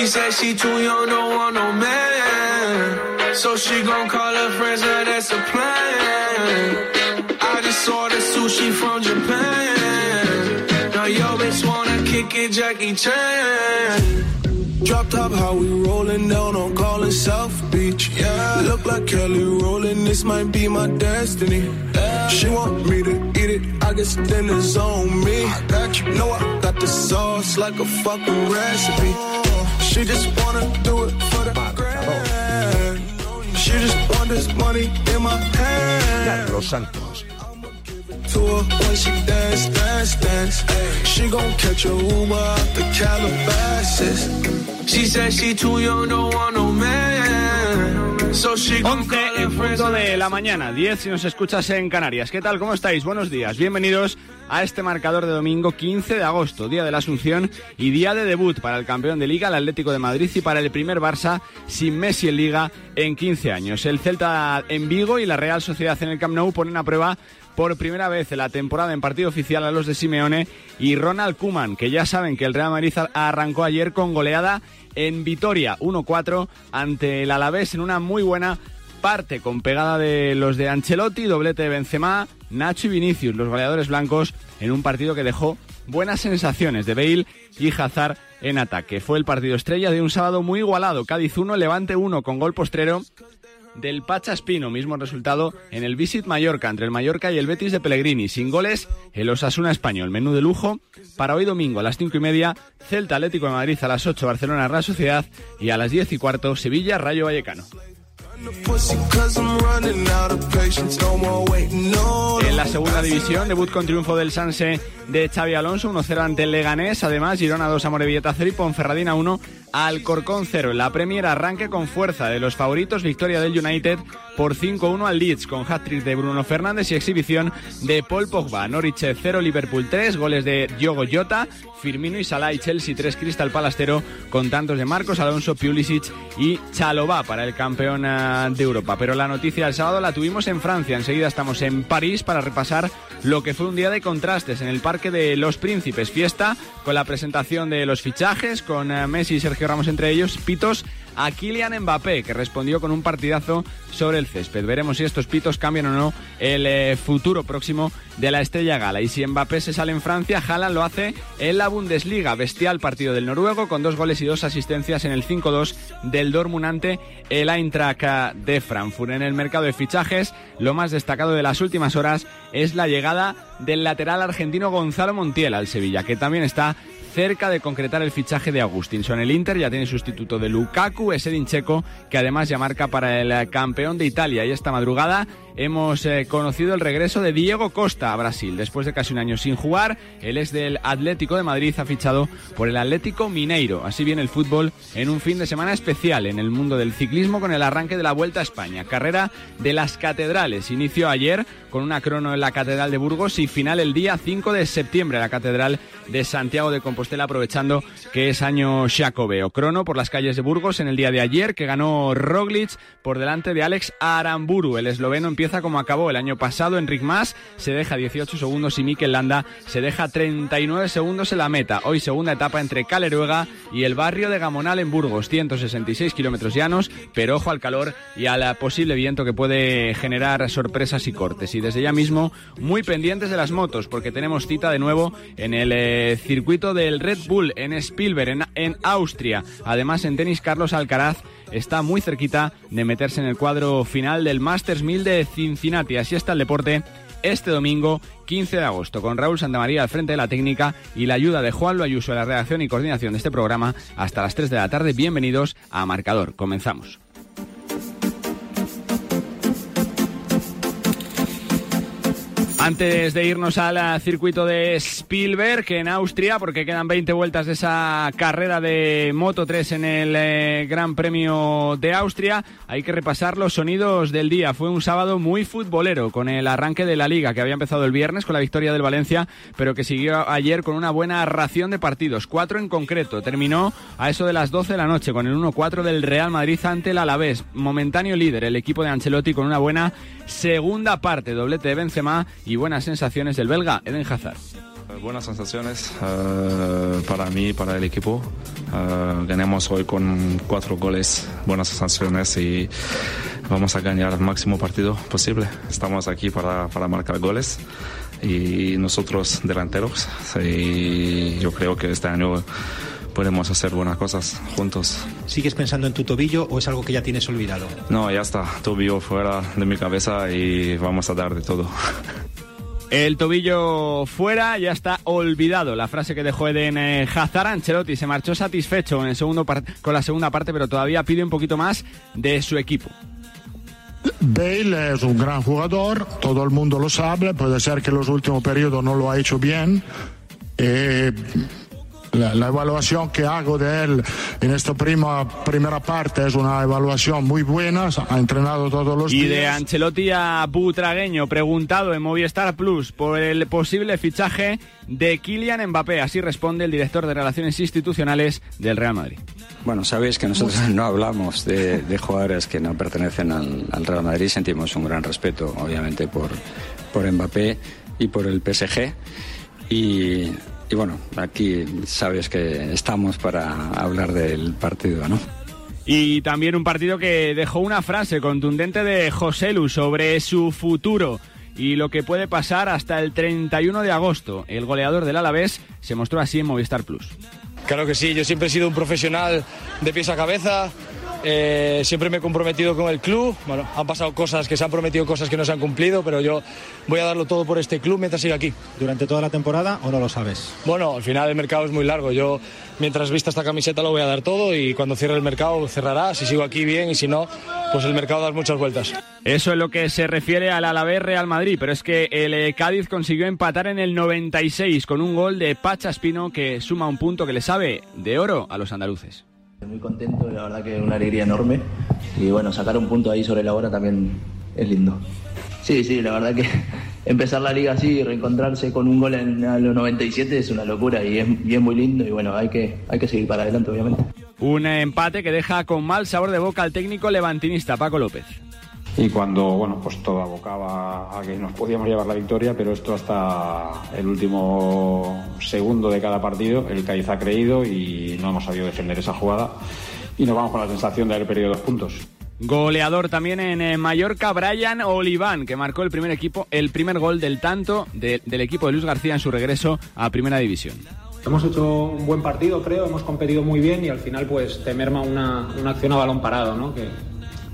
She said she too young, don't want no man. So she gon' call her friends, now that's a plan. I just saw the sushi from Japan. Now yo bitch wanna kick it, Jackie Chan. Drop top, how we rollin' down on callin' South Beach. Yeah, look like Kelly rollin', this might be my destiny. She want me to eat it, I guess it's on me. I got you, know I got the sauce like a fucking recipe. She just wanna do it for the grand. She just want this money in my hand. Los Santos. to her when she dance, dance, dance. Ay, She gon' catch a Uber out the Calabasas. She said she too young, don't want no man. So she gon' 11 call her en punto de la mañana, 10 si nos escuchas en Canarias. ¿Qué tal? ¿Cómo estáis? Buenos días. Bienvenidos a este marcador de domingo 15 de agosto, día de la Asunción y día de debut para el campeón de Liga, el Atlético de Madrid, y para el primer Barça sin Messi en Liga en 15 años. El Celta en Vigo y la Real Sociedad en el Camp Nou ponen a prueba por primera vez en la temporada en partido oficial a los de Simeone y Ronald Kuman, que ya saben que el Real Madrid arrancó ayer con goleada en Vitoria 1-4 ante el Alavés en una muy buena parte con pegada de los de Ancelotti, doblete de Benzema, Nacho y Vinicius, los goleadores blancos en un partido que dejó buenas sensaciones de Bale y Hazard en ataque. Fue el partido estrella de un sábado muy igualado, Cádiz 1, Levante 1 con gol postrero del Pachaspino, mismo resultado en el Visit Mallorca, entre el Mallorca y el Betis de Pellegrini. Sin goles, el Osasuna español. Menú de lujo para hoy domingo a las cinco y media, Celta Atlético de Madrid a las 8, Barcelona Real Sociedad y a las 10 y cuarto, Sevilla Rayo Vallecano. En la segunda división, debut con triunfo del Sanse de Xavi Alonso, 1-0 ante el Leganés. Además, Girona 2 a Morevieta 0 y Ponferradina 1 al Corcón 0. En la Premier arranque con fuerza de los favoritos, victoria del United por 5-1 al Leeds, con hat-trick de Bruno Fernández y exhibición de Paul Pogba. Norwich 0, Liverpool 3, goles de Diogo Jota, Firmino y Salah y Chelsea 3, Crystal Palace 0, con tantos de Marcos Alonso, Pulisic y Chalobah para el campeón ah, de Europa. Pero la noticia del sábado la tuvimos en Francia. Enseguida estamos en París para repasar lo que fue un día de contrastes en el Parque de los Príncipes. Fiesta con la presentación de los fichajes, con eh, Messi y Sergio Ramos entre ellos, pitos a Kylian Mbappé, que respondió con un partidazo sobre el césped. Veremos si estos pitos cambian o no el eh, futuro próximo de la Estrella Gala. Y si Mbappé se sale en Francia, Haaland lo hace en la Bundesliga. Bestial partido del noruego con dos goles y dos asistencias en el 5-2 del Dortmund ante el Eintracht eh, de Frankfurt. En el mercado de fichajes, lo más destacado de las últimas horas es la llegada del lateral argentino Gonzalo Montiel al Sevilla, que también está cerca de concretar el fichaje de Agustinson. El Inter ya tiene sustituto de Lukaku, ese Checo, que además ya marca para el campeón de Italia. Y esta madrugada hemos eh, conocido el regreso de Diego Costa a Brasil. Después de casi un año sin jugar, él es del Atlético de Madrid, ha fichado por el Atlético Mineiro. Así viene el fútbol en un fin de semana especial en el mundo del ciclismo con el arranque de la Vuelta a España. Carrera de las catedrales. Inició ayer con una crono en la Catedral de Burgos y final el día 5 de septiembre en la Catedral de Santiago de Compostela, aprovechando que es año Jacobeo. Crono por las calles de Burgos en el día de ayer, que ganó Roglic por delante de Alex Aramburu. El esloveno empieza como acabó el año pasado. Enric Mas se deja 18 segundos y Mikel Landa se deja 39 segundos en la meta. Hoy segunda etapa entre Caleruega y el barrio de Gamonal en Burgos. 166 kilómetros llanos, pero ojo al calor y al posible viento que puede generar sorpresas y cortes. Y desde ya mismo muy pendientes de las motos, porque tenemos cita de nuevo en el eh, circuito del Red Bull en Spielberg, en, en Austria. Además, en tenis, Carlos Alcaraz está muy cerquita de meterse en el cuadro final del Masters 1000 de Cincinnati. Así está el deporte este domingo 15 de agosto con Raúl Santamaría al frente de la técnica y la ayuda de Juan Ayuso a la redacción y coordinación de este programa hasta las 3 de la tarde. Bienvenidos a Marcador. Comenzamos. Antes de irnos al circuito de Spielberg en Austria, porque quedan 20 vueltas de esa carrera de Moto 3 en el eh, Gran Premio de Austria, hay que repasar los sonidos del día. Fue un sábado muy futbolero con el arranque de la liga que había empezado el viernes con la victoria del Valencia, pero que siguió ayer con una buena ración de partidos, cuatro en concreto. Terminó a eso de las 12 de la noche con el 1-4 del Real Madrid ante el Alavés, momentáneo líder el equipo de Ancelotti con una buena segunda parte, doblete de Benzema y buenas sensaciones del belga Eden Hazard. buenas sensaciones uh, para mí, para el equipo. Uh, ganamos hoy con cuatro goles, buenas sensaciones y vamos a ganar el máximo partido posible. Estamos aquí para, para marcar goles y nosotros delanteros y yo creo que este año podemos hacer buenas cosas juntos. ¿Sigues pensando en tu tobillo o es algo que ya tienes olvidado? No, ya está, tobillo fuera de mi cabeza y vamos a dar de todo. El tobillo fuera, ya está olvidado. La frase que dejó Eden eh, Hazard Ancelotti se marchó satisfecho en el segundo con la segunda parte, pero todavía pide un poquito más de su equipo. Bale es un gran jugador, todo el mundo lo sabe, puede ser que en los últimos periodos no lo ha hecho bien. Eh, la, la, evaluación que hago de él en esta prima, primera parte es una evaluación muy buena, ha entrenado todos los y días. Y de Ancelotti a Butragueño, preguntado en Movistar Plus por el posible fichaje de Kylian Mbappé, así responde el director de Relaciones Institucionales del Real Madrid. Bueno, sabéis que nosotros no hablamos de, de jugadores que no pertenecen al, al, Real Madrid, sentimos un gran respeto, obviamente, por, por Mbappé y por el PSG. Y y bueno, aquí sabes que estamos para hablar del partido, ¿no? Y también un partido que dejó una frase contundente de José Lu sobre su futuro y lo que puede pasar hasta el 31 de agosto. El goleador del Alavés se mostró así en Movistar Plus. Claro que sí, yo siempre he sido un profesional de pies a cabeza, eh, siempre me he comprometido con el club. Bueno, han pasado cosas que se han prometido, cosas que no se han cumplido, pero yo voy a darlo todo por este club mientras siga aquí. ¿Durante toda la temporada o no lo sabes? Bueno, al final el mercado es muy largo. Yo, mientras vista esta camiseta, lo voy a dar todo y cuando cierre el mercado cerrará. Si sigo aquí bien y si no, pues el mercado da muchas vueltas. Eso es lo que se refiere al Alavés Real Madrid, pero es que el eh, Cádiz consiguió empatar en el 96 con un gol de Pacha Espino que suma un punto que le sabe de oro a los andaluces. Muy contento, la verdad que una alegría enorme. Y bueno, sacar un punto ahí sobre la hora también es lindo. Sí, sí, la verdad que empezar la liga así y reencontrarse con un gol en a los 97 es una locura y es, es muy lindo y bueno, hay que, hay que seguir para adelante, obviamente. Un empate que deja con mal sabor de boca al técnico levantinista Paco López. Y cuando, bueno, pues todo abocaba a que nos podíamos llevar la victoria, pero esto hasta el último segundo de cada partido, el Cádiz ha creído y no hemos sabido defender esa jugada y nos vamos con la sensación de haber perdido dos puntos. Goleador también en Mallorca, Brian Oliván, que marcó el primer equipo, el primer gol del tanto de, del equipo de Luis García en su regreso a Primera División. Hemos hecho un buen partido, creo, hemos competido muy bien y al final pues te merma una, una acción a balón parado, ¿no? Que,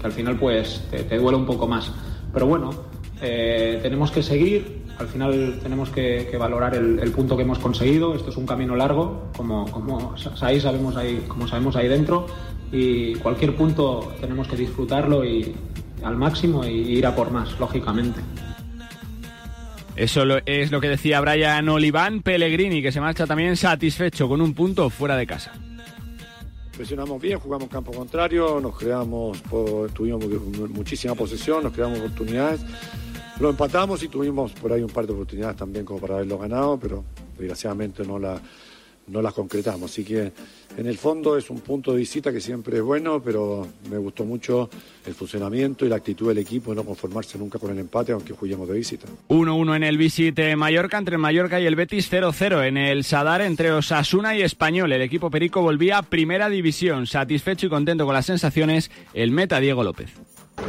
que al final pues te, duele un poco más. Pero bueno, eh, tenemos que seguir, al final tenemos que, valorar el, punto que hemos conseguido. Esto es un camino largo, como, como sabéis, sabemos ahí, como sabemos ahí dentro, y cualquier punto tenemos que disfrutarlo y al máximo y ir a por más, lógicamente. Eso es lo que decía Brian Oliván Pellegrini, que se marcha también satisfecho con un punto fuera de casa. Presionamos bien, jugamos campo contrario, nos creamos, tuvimos muchísima posesión, nos creamos oportunidades. Lo empatamos y tuvimos por ahí un par de oportunidades también como para haberlo ganado, pero desgraciadamente no, la, no las concretamos. Así que en el fondo es un punto de visita que siempre es bueno, pero me gustó mucho el funcionamiento y la actitud del equipo de no conformarse nunca con el empate, aunque juguemos de visita. 1-1 en el visite Mallorca entre el Mallorca y el Betis 0-0 en el Sadar entre Osasuna y Español. El equipo perico volvía a primera división, satisfecho y contento con las sensaciones el meta Diego López.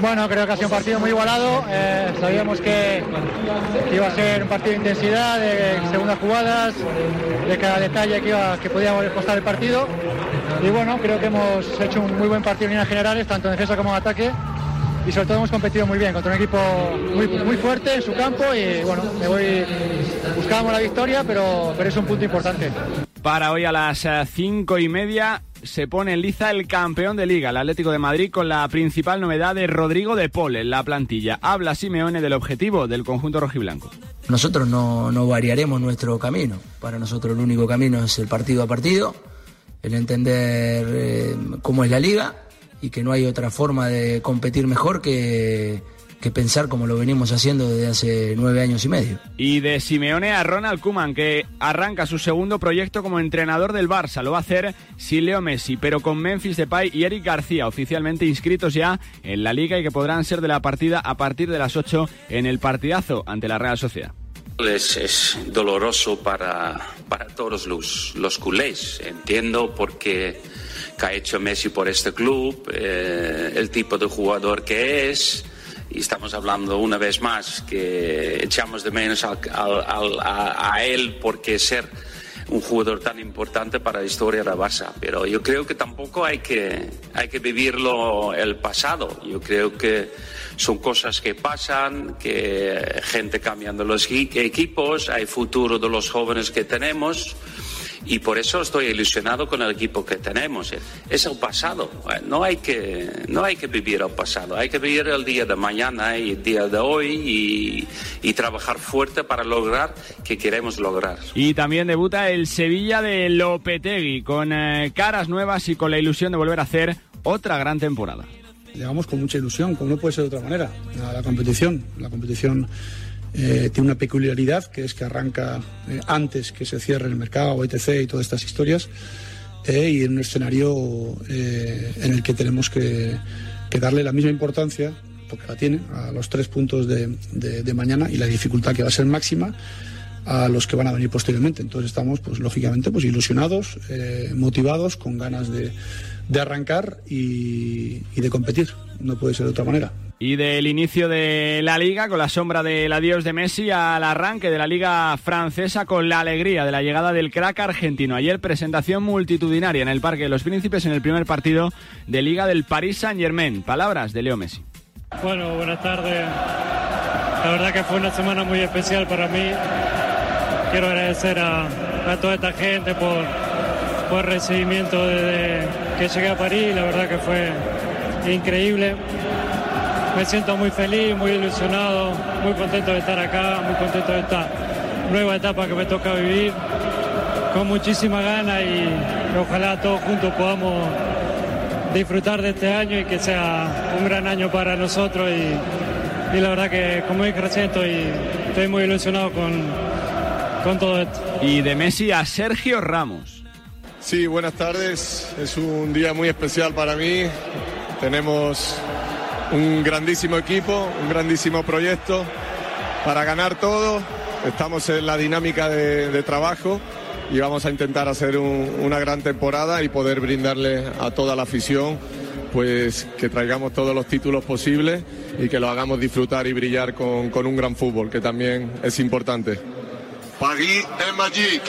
Bueno, creo que ha sido un partido muy igualado. Eh, sabíamos que iba a ser un partido de intensidad, de segundas jugadas, de cada detalle que, iba, que podía costar el partido. Y bueno, creo que hemos hecho un muy buen partido en líneas generales, tanto en defensa como en ataque. Y sobre todo hemos competido muy bien contra un equipo muy, muy fuerte en su campo. Y bueno, me voy, buscábamos la victoria, pero, pero es un punto importante. Para hoy a las cinco y media se pone en liza el campeón de liga, el Atlético de Madrid, con la principal novedad de Rodrigo de Paul en la plantilla. Habla Simeone del objetivo del conjunto rojiblanco. Nosotros no, no variaremos nuestro camino. Para nosotros el único camino es el partido a partido, el entender eh, cómo es la liga y que no hay otra forma de competir mejor que que pensar como lo venimos haciendo desde hace nueve años y medio. Y de Simeone a Ronald Kuman, que arranca su segundo proyecto como entrenador del Barça. Lo va a hacer sin Leo Messi, pero con Memphis Depay y Eric García, oficialmente inscritos ya en la liga y que podrán ser de la partida a partir de las 8 en el partidazo ante la Real Sociedad. Es, es doloroso para, para todos los, los culés. Entiendo porque que ha hecho Messi por este club, eh, el tipo de jugador que es. Y estamos hablando una vez más que echamos de menos a, a él porque ser un jugador tan importante para la historia de Barça. Pero yo creo que tampoco hay que, hay que vivirlo el pasado. Yo creo que son cosas que pasan, que gente cambiando los equipos, hay futuro de los jóvenes que tenemos y por eso estoy ilusionado con el equipo que tenemos. Es el pasado, no hay que, no hay que vivir el pasado, hay que vivir el día de mañana y el día de hoy y, y trabajar fuerte para lograr que queremos lograr. Y también debuta el Sevilla de Lopetegui con eh, caras nuevas y con la ilusión de volver a hacer otra gran temporada. Llegamos con mucha ilusión, como no puede ser de otra manera, a la competición. La competición eh, tiene una peculiaridad que es que arranca eh, antes que se cierre el mercado, etc. y todas estas historias, eh, y en un escenario en el que tenemos que, darle la misma importancia, porque la tiene, a los tres puntos de, mañana y la dificultad que va a ser máxima a los que van a venir posteriormente. Entonces estamos, pues lógicamente, pues ilusionados, eh, motivados, con ganas de, de arrancar y, y de competir. No puede ser de otra manera y del inicio de la liga con la sombra del adiós de Messi al arranque de la liga francesa con la alegría de la llegada del crack argentino. Ayer presentación multitudinaria en el Parque de los Príncipes en el primer partido de liga del Paris Saint Germain. Palabras de Leo Messi. Bueno, buenas tardes. La verdad que fue una semana muy especial para mí. Quiero agradecer a, toda esta gente por, el recibimiento desde que llegué a París. La verdad que fue increíble. Me siento muy feliz, muy ilusionado, muy contento de estar acá, muy contento de esta nueva etapa que me toca vivir, con muchísima gana y ojalá todos juntos podamos disfrutar de este año y que sea un gran año para nosotros. Y, y la verdad que como dije recién estoy, estoy muy ilusionado con, con todo esto. Y de Messi a Sergio Ramos. Sí, buenas tardes. Es un día muy especial para mí. Tenemos un grandísimo equipo, un grandísimo proyecto para ganar todo. Estamos en la dinámica de, de trabajo y vamos a intentar hacer un, una gran temporada y poder brindarle a toda la afición pues que traigamos todos los títulos posibles y que lo hagamos disfrutar y brillar con, con un gran fútbol, que también es importante. Paris en Magic.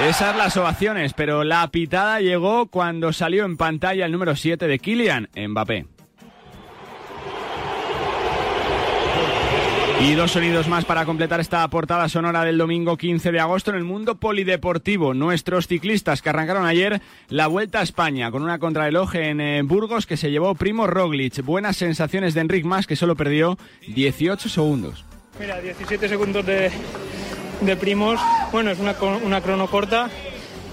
Esas las ovaciones, pero la pitada llegó cuando salió en pantalla el número 7 de Kylian Mbappé. Y dos sonidos más para completar esta portada sonora del domingo 15 de agosto en el mundo polideportivo. Nuestros ciclistas que arrancaron ayer la Vuelta a España con una contrarreloj en Burgos que se llevó Primo Roglic. Buenas sensaciones de Enric Mas que solo perdió 18 segundos. Mira, 17 segundos de, de primos. Bueno, es una, una crono corta.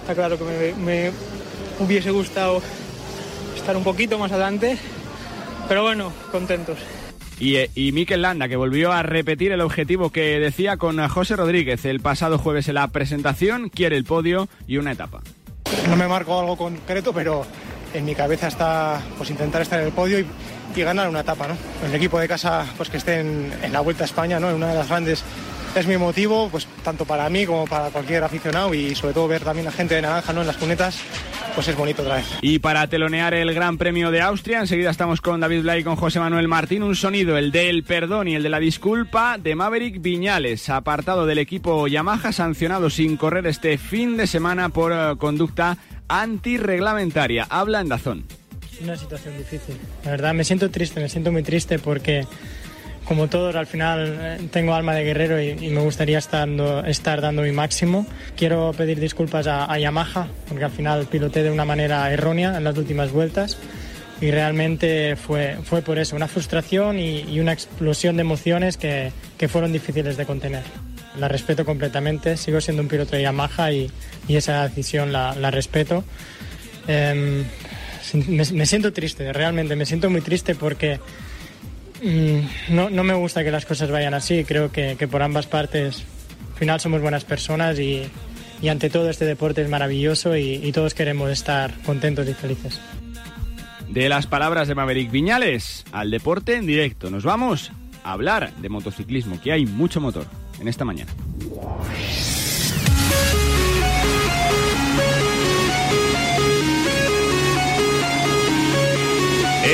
Está claro que me, me, hubiese gustado estar un poquito más adelante. Pero bueno, contentos. Y, y Mikel Landa, que volvió a repetir el objetivo que decía con José Rodríguez el pasado jueves en la presentación, quiere el podio y una etapa. No me marco algo concreto, pero en mi cabeza está pues intentar estar en el podio y, y ganar una etapa, ¿no? El equipo de casa pues que esté en, la Vuelta a España, ¿no? En una de las grandes es mi motivo, pues tanto para mí como para cualquier aficionado y sobre todo ver también a gente de naranja en las cunetas, pues es bonito otra vez. Y para telonear el Gran Premio de Austria, enseguida estamos con David Blay y con José Manuel Martín, un sonido, el del perdón y el de la disculpa de Maverick Viñales, apartado del equipo Yamaha, sancionado sin correr este fin de semana por uh, conducta antirreglamentaria. Habla en Dazón. Una situación difícil. La verdad me siento triste, me siento muy triste porque como todos, al final tengo alma de guerrero y, me gustaría estar, estar, dando mi máximo. Quiero pedir disculpas a, Yamaha, porque al final piloté de una manera errónea en las últimas vueltas y realmente fue, fue por eso, una frustración y, una explosión de emociones que, que, fueron difíciles de contener. La respeto completamente, sigo siendo un piloto de Yamaha y, y esa decisión la, respeto. Eh, me, siento triste, realmente me siento muy triste porque no, no, me gusta que las cosas vayan así. Creo que, que por ambas partes, al final somos buenas personas y, y ante todo este deporte es maravilloso y, y, todos queremos estar contentos y felices. De las palabras de Maverick Viñales al deporte en directo. Nos vamos hablar de motociclismo, que hay mucho motor en esta mañana.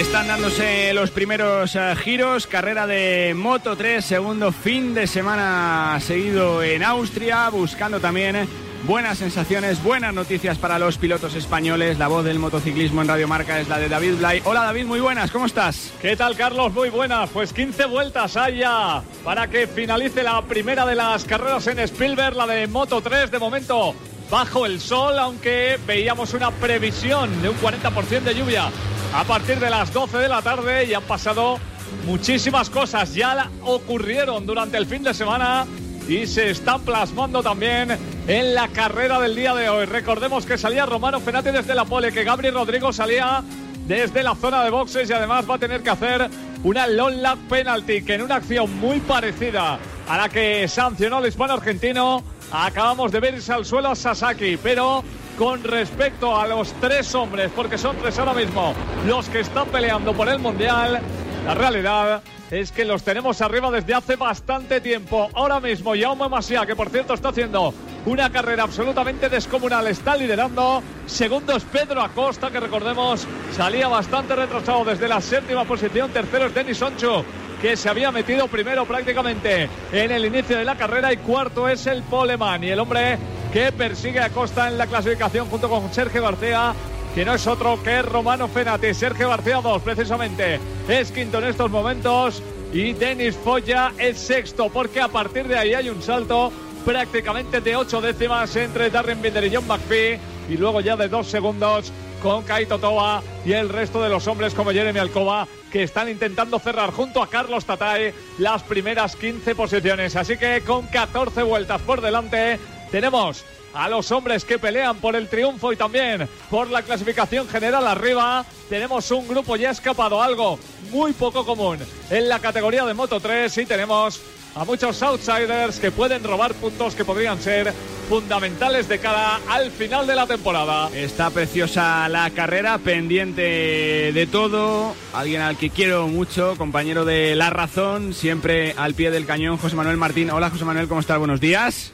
Están dándose los primeros uh, giros, carrera de Moto 3, segundo fin de semana seguido en Austria, buscando también buenas sensaciones, buenas noticias para los pilotos españoles. La voz del motociclismo en Radio Marca es la de David Blay. Hola David, muy buenas, ¿cómo estás? ¿Qué tal Carlos? Muy buenas. Pues 15 vueltas allá para que finalice la primera de las carreras en Spielberg, la de Moto 3 de momento. Bajo el sol, aunque veíamos una previsión de un 40% de lluvia a partir de las 12 de la tarde y han pasado muchísimas cosas. Ya ocurrieron durante el fin de semana y se están plasmando también en la carrera del día de hoy. Recordemos que salía Romano Fenati desde la pole, que Gabriel Rodrigo salía desde la zona de boxes y además va a tener que hacer una long lap penalty que en una acción muy parecida a la que sancionó el hispano argentino acabamos de ver irse al suelo a Sasaki, pero con respecto a los tres hombres, porque son tres ahora mismo los que están peleando por el Mundial, la realidad es que los tenemos arriba desde hace bastante tiempo. Ahora mismo, Jaume Masia, que por cierto está haciendo una carrera absolutamente descomunal, está liderando. Segundo es Pedro Acosta, que recordemos salía bastante retrasado desde la séptima posición. Tercero es Denis Onchu, que se había metido primero prácticamente en el inicio de la carrera. Y cuarto es el Poleman. Y el hombre que persigue a Costa en la clasificación junto con Sergio García que no es otro que Romano Fenati. Sergio García 2, precisamente, es quinto en estos momentos. Y Denis Foya es sexto, porque a partir de ahí hay un salto prácticamente de ocho décimas entre Darren Binder y John McPhee. Y luego ya de dos segundos con Kaito Toa y el resto de los hombres como Jeremy Alcoba que están intentando cerrar junto a Carlos Tatay las primeras 15 posiciones. Así que con 14 vueltas por delante tenemos a los hombres que pelean por el triunfo y también por la clasificación general arriba. Tenemos un grupo ya escapado, algo muy poco común en la categoría de Moto 3 y tenemos a muchos outsiders que pueden robar puntos que podrían ser fundamentales de cara al final de la temporada. Está preciosa la carrera, pendiente de todo. Alguien al que quiero mucho, compañero de La Razón, siempre al pie del cañón, José Manuel Martín. Hola José Manuel, ¿cómo estás? Buenos días.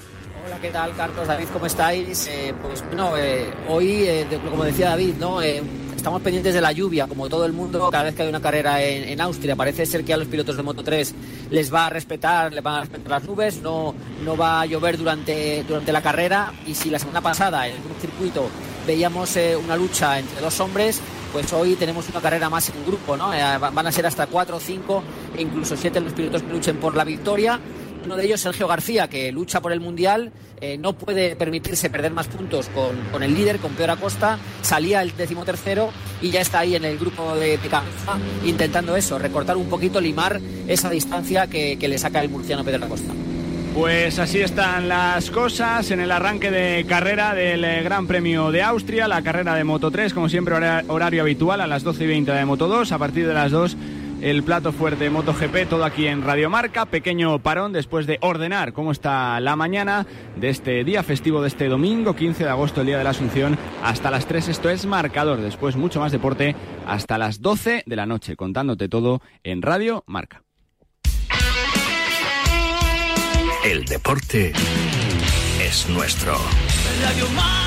Hola, ¿qué tal, Carlos? David, ¿cómo estáis? Eh, pues bueno, eh, hoy, eh, como decía David, ¿no? Estamos pendientes de la lluvia, como todo el mundo, cada vez que hay una carrera en, Austria. Parece ser que a los pilotos de Moto 3 les va a respetar, les van a respetar las nubes, no, no va a llover durante, durante la carrera. Y si la semana pasada en un circuito veíamos una lucha entre dos hombres, pues hoy tenemos una carrera más en grupo, ¿no? van a ser hasta cuatro, cinco incluso siete los pilotos que luchen por la victoria uno de ellos, Sergio García, que lucha por el Mundial, eh, no puede permitirse perder más puntos con, el líder, con Peor Acosta, salía el decimotercero y ya está ahí en el grupo de, de intentando eso, recortar un poquito, limar esa distancia que, le saca el murciano Pedro Acosta. Pues así están las cosas en el arranque de carrera del Gran Premio de Austria, la carrera de Moto 3, como siempre horario habitual a las 12 y 20 de Moto 2, a partir de las 2 el plato fuerte MotoGP, todo aquí en Radio Marca. Pequeño parón después de ordenar cómo está la mañana de este día festivo de este domingo, 15 de agosto, el día de la Asunción, hasta las 3. Esto es marcador. Después mucho más deporte hasta las 12 de la noche, contándote todo en Radio Marca. El deporte es nuestro. Radio Marca.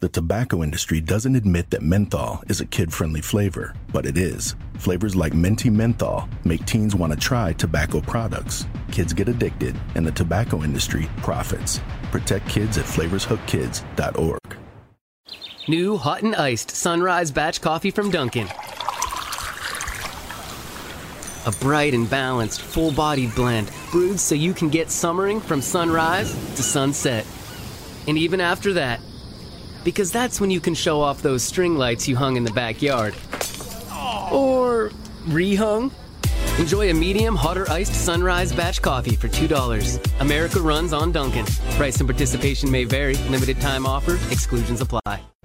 The tobacco industry doesn't admit that menthol is a kid friendly flavor, but it is. Flavors like minty menthol make teens want to try tobacco products. Kids get addicted, and the tobacco industry profits. Protect kids at flavorshookkids.org. New hot and iced sunrise batch coffee from Dunkin'. A bright and balanced, full bodied blend brewed so you can get summering from sunrise to sunset. And even after that, because that's when you can show off those string lights you hung in the backyard. Or rehung. Enjoy a medium, hotter iced sunrise batch coffee for $2. America runs on Duncan. Price and participation may vary. Limited time offer. Exclusions apply.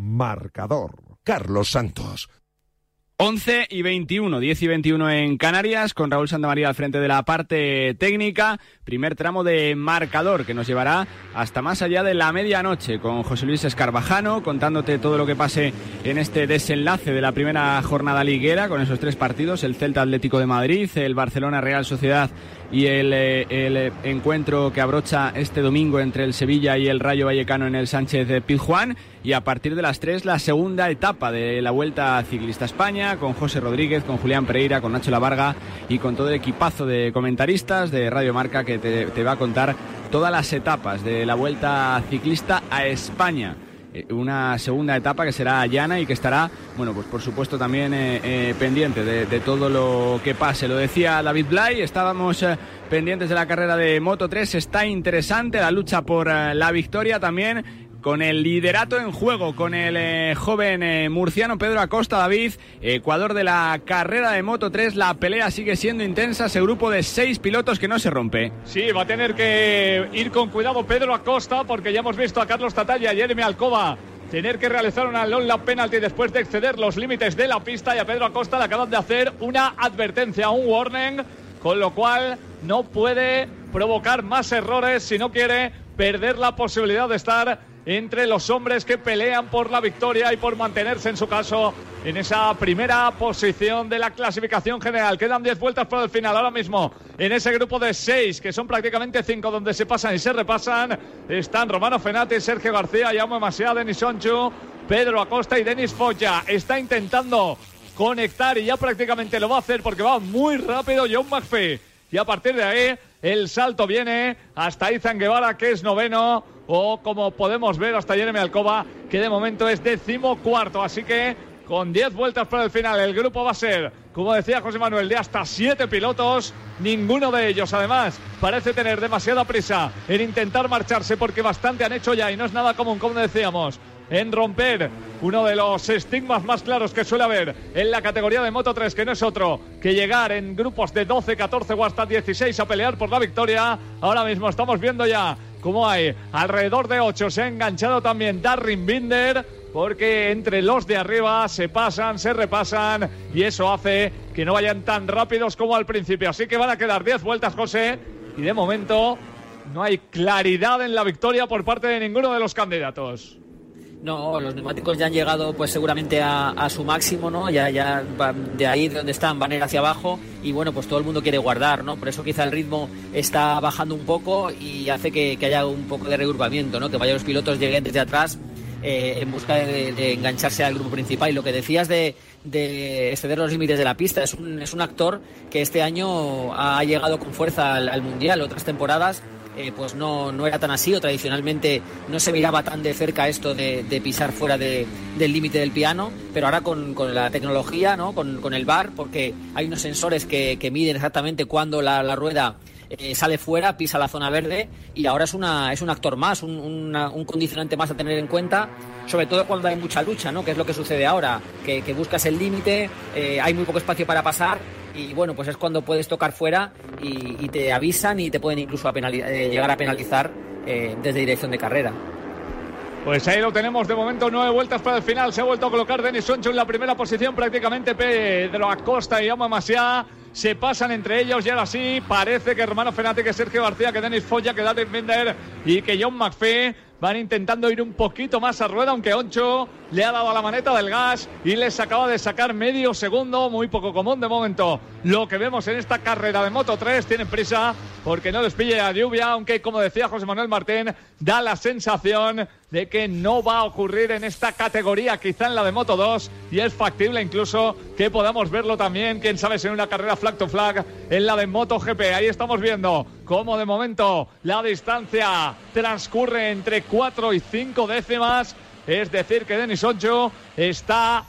Marcador. Carlos Santos. 11 y 21, 10 y 21 en Canarias, con Raúl Santamaría al frente de la parte técnica. Primer tramo de marcador que nos llevará hasta más allá de la medianoche, con José Luis Escarbajano contándote todo lo que pase en este desenlace de la primera jornada liguera, con esos tres partidos: el Celta Atlético de Madrid, el Barcelona Real Sociedad y el, eh, el, eh, encuentro que abrocha este domingo entre el Sevilla y el Rayo Vallecano en el Sánchez de Pizjuán. Y a partir de las 3, la segunda etapa de la Vuelta Ciclista a España, con José Rodríguez, con Julián Pereira, con Nacho Lavarga y con todo el equipazo de comentaristas de Radio Marca que te, te va a contar todas las etapas de la Vuelta Ciclista a España una segunda etapa que será llana y que estará, bueno, pues por supuesto también eh, eh, pendiente de, todo lo que pase. Lo decía David Blay, estábamos eh, pendientes de la carrera de Moto 3, está interesante la lucha por eh, la victoria también. Con el liderato en juego, con el eh, joven eh, murciano Pedro Acosta David, Ecuador de la carrera de Moto 3, la pelea sigue siendo intensa, ese grupo de seis pilotos que no se rompe. Sí, va a tener que ir con cuidado Pedro Acosta porque ya hemos visto a Carlos Tatalla y Jeremy Alcoba tener que realizar una long penalty después de exceder los límites de la pista y a Pedro Acosta le acaban de hacer una advertencia, un warning, con lo cual no puede provocar más errores si no quiere perder la posibilidad de estar entre los hombres que pelean por la victoria y por mantenerse en su caso en esa primera posición de la clasificación general. Quedan 10 vueltas por el final. Ahora mismo en ese grupo de 6, que son prácticamente 5 donde se pasan y se repasan, están Romano Fenati, Sergio García, Jaume Masia, Denis Sonchu, Pedro Acosta y Denis Foya. Está intentando conectar y ya prácticamente lo va a hacer porque va muy rápido John McPhee. Y a partir de ahí el salto viene hasta Izan Guevara, que es noveno, o como podemos ver hasta Jeremy Alcoba, que de momento es decimocuarto. Así que con 10 vueltas para el final, el grupo va a ser, como decía José Manuel, de hasta 7 pilotos. Ninguno de ellos, además, parece tener demasiada prisa en intentar marcharse, porque bastante han hecho ya y no es nada común, como decíamos en romper uno de los estigmas más claros que suele haber en la categoría de Moto 3, que no es otro que llegar en grupos de 12, 14 o hasta 16 a pelear por la victoria. Ahora mismo estamos viendo ya cómo hay alrededor de 8. Se ha enganchado también Darrin Binder. Porque entre los de arriba se pasan, se repasan y eso hace que no vayan tan rápidos como al principio. Así que van a quedar 10 vueltas, José. Y de momento no hay claridad en la victoria por parte de ninguno de los candidatos. No, los neumáticos ya han llegado pues seguramente a, a su máximo, ¿no? Ya, ya van de ahí de donde están van a ir hacia abajo y bueno, pues todo el mundo quiere guardar, ¿no? Por eso quizá el ritmo está bajando un poco y hace que, haya un poco de regrupamiento, ¿no? Que vayan los pilotos lleguen desde atrás eh, en busca de, engancharse al grupo principal. Y lo que decías de, de exceder los límites de la pista, es un, es un actor que este año ha llegado con fuerza al Mundial, otras temporadas eh, pues no, no era tan así o tradicionalmente no se miraba tan de cerca esto de, pisar fuera de, del límite del piano, pero ahora con, con la tecnología, ¿no? con, con, el bar, porque hay unos sensores que, que miden exactamente cuándo la, rueda eh, sale fuera, pisa la zona verde y ahora es, una, es un actor más, un, un condicionante más a tener en cuenta, sobre todo cuando hay mucha lucha, ¿no? que es lo que sucede ahora, que, que buscas el límite, eh, hay muy poco espacio para pasar y bueno, pues es cuando puedes tocar fuera y, te avisan y te pueden incluso eh, llegar a penalizar eh, desde dirección de carrera. Pues ahí lo tenemos de momento, nueve vueltas para el final. Se ha vuelto a colocar Denis Soncho en la primera posición, prácticamente Pedro Acosta y Jaume Masia se pasan entre ellos y ahora sí parece que Hermano Fenati, que Sergio García, que Denis Foya, que David Binder y que John McPhee van intentando ir un poquito más a rueda, aunque Oncho le ha dado a la maneta del gas y les acaba de sacar medio segundo, muy poco común de momento. Lo que vemos en esta carrera de Moto 3, tienen prisa porque no les pille la lluvia, aunque como decía José Manuel Martín, da la sensación de que no va a ocurrir en esta categoría, quizá en la de Moto 2, y es factible incluso que podamos verlo también, quién sabe, si en una carrera flag to flag en la de Moto GP. Ahí estamos viendo cómo de momento la distancia transcurre entre 4 y 5 décimas, es decir, que Denis Ocho está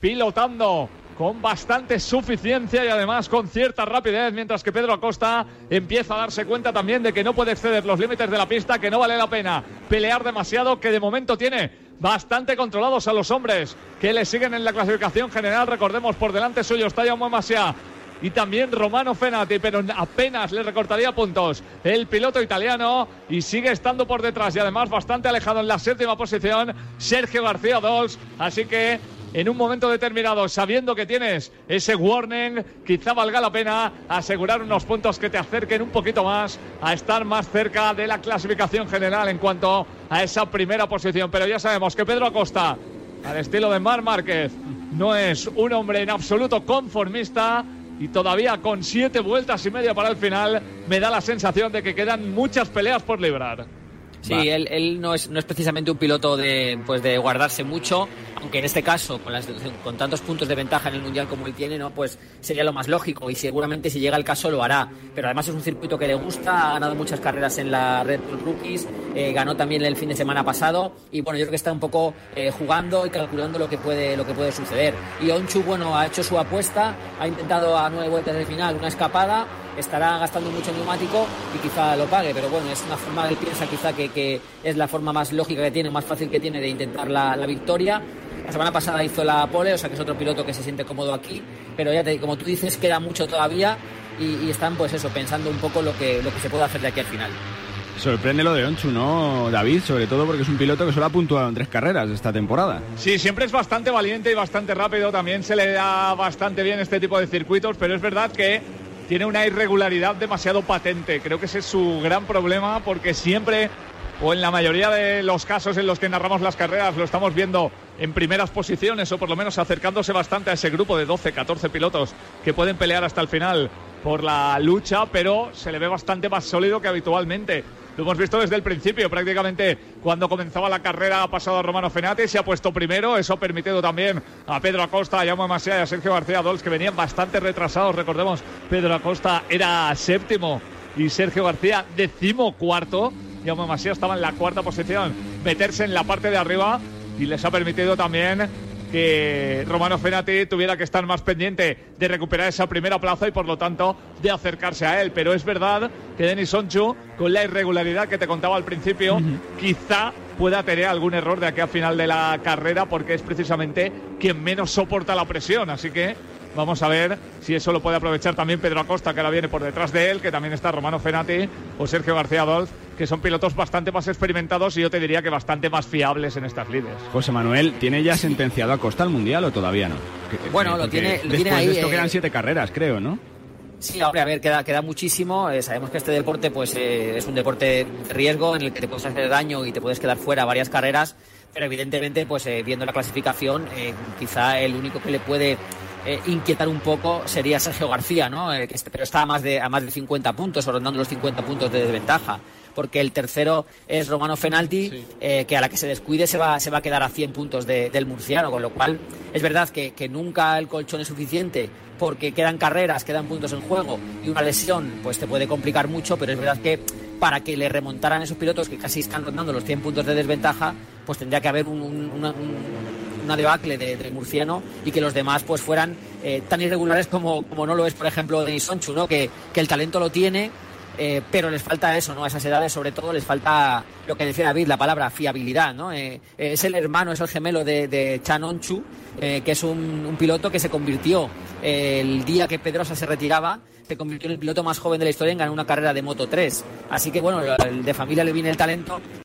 pilotando con bastante suficiencia y además con cierta rapidez, mientras que Pedro Acosta empieza a darse cuenta también de que no puede exceder los límites de la pista, que no vale la pena pelear demasiado, que de momento tiene bastante controlados a los hombres que le siguen en la clasificación general. Recordemos, por delante suyo está Jaume Masia y también Romano Fenati, pero apenas le recortaría puntos el piloto italiano y sigue estando por detrás y además bastante alejado en la séptima posición Sergio García Dols. Así que en un momento determinado, sabiendo que tienes ese warning, quizá valga la pena asegurar unos puntos que te acerquen un poquito más a estar más cerca de la clasificación general en cuanto a esa primera posición. Pero ya sabemos que Pedro Acosta, al estilo de Mar Márquez, no es un hombre en absoluto conformista y todavía con siete vueltas y media para el final me da la sensación de que quedan muchas peleas por librar. Sí, él, él no, es, no es precisamente un piloto de, pues de guardarse mucho, aunque en este caso, con, las, con tantos puntos de ventaja en el Mundial como él tiene, ¿no? pues sería lo más lógico y seguramente si llega el caso lo hará. Pero además es un circuito que le gusta, ha ganado muchas carreras en la Red Bull Rookies, eh, ganó también el fin de semana pasado y bueno, yo creo que está un poco eh, jugando y calculando lo que, puede, lo que puede suceder. Y Onchu, bueno, ha hecho su apuesta, ha intentado a nueve vueltas del final una escapada estará gastando mucho neumático y quizá lo pague, pero bueno, es una forma, él piensa quizá que, que es la forma más lógica que tiene, más fácil que tiene de intentar la, la, victoria. La semana pasada hizo la pole, o sea que es otro piloto que se siente cómodo aquí, pero ya te, como tú dices, queda mucho todavía y, y, están pues eso, pensando un poco lo que, lo que se puede hacer de aquí al final. Sorprende lo de Onchu, ¿no, David? Sobre todo porque es un piloto que solo ha puntuado en tres carreras esta temporada. Sí, siempre es bastante valiente y bastante rápido. También se le da bastante bien este tipo de circuitos, pero es verdad que tiene una irregularidad demasiado patente. Creo que ese es su gran problema porque siempre, o en la mayoría de los casos en los que narramos las carreras, lo estamos viendo en primeras posiciones o por lo menos acercándose bastante a ese grupo de 12, 14 pilotos que pueden pelear hasta el final por la lucha, pero se le ve bastante más sólido que habitualmente. Lo hemos visto desde el principio, prácticamente cuando comenzaba la carrera ha pasado a Romano Fenati, se ha puesto primero, eso ha permitido también a Pedro Acosta, a Jaume Masia y a Sergio García Dols, que venían bastante retrasados, recordemos, Pedro Acosta era séptimo y Sergio García decimocuarto, Jaume Masia estaba en la cuarta posición, meterse en la parte de arriba y les ha permitido también que Romano Fenati tuviera que estar más pendiente de recuperar esa primera plaza y por lo tanto de acercarse a él. Pero es verdad que Denis Sonchu, con la irregularidad que te contaba al principio, uh -huh. quizá pueda tener algún error de aquí a final de la carrera porque es precisamente quien menos soporta la presión. Así que Vamos a ver si eso lo puede aprovechar también Pedro Acosta, que ahora viene por detrás de él, que también está Romano Fenati o Sergio García Dolz, que son pilotos bastante más experimentados y yo te diría que bastante más fiables en estas lides. José Manuel, ¿tiene ya sentenciado a Costa al Mundial o todavía no? Bueno, lo tiene, lo después tiene ahí. de esto eh, quedan siete carreras, creo, ¿no? Sí, hombre, a ver, queda, queda muchísimo. Eh, sabemos que este deporte pues eh, es un deporte de riesgo en el que te puedes hacer daño y te puedes quedar fuera varias carreras, pero evidentemente, pues eh, viendo la clasificación, quizá el único que le puede eh, inquietar un poco sería Sergio García, ¿no? Eh, que, pero está a más, de, a más de 50 puntos, o rondando los 50 puntos de desventaja. Porque el tercero es Romano Fenalti, sí. eh, que a la que se descuide se va, se va a quedar a 100 puntos de, del murciano, con lo cual es verdad que, que nunca el colchón es suficiente porque quedan carreras, quedan puntos en juego y una lesión pues te puede complicar mucho, pero es verdad que para que le remontaran esos pilotos que casi están rondando los 100 puntos de desventaja, pues tendría que haber un, un, una, un, una debacle de, de, Murciano y que los demás pues fueran eh, tan irregulares como, como no lo es, por ejemplo, Denis Sonchu, ¿no? que, que el talento lo tiene, eh, pero les falta eso, ¿no? A esas edades, sobre todo, les falta lo que decía David, la palabra fiabilidad, ¿no? Eh, es el hermano, es el gemelo de, de Chan Onchu, eh, que es un, un, piloto que se convirtió el día que Pedrosa se retiraba, se convirtió en el piloto más joven de la historia en ganar una carrera de Moto 3. Así que, bueno, de familia le viene el talento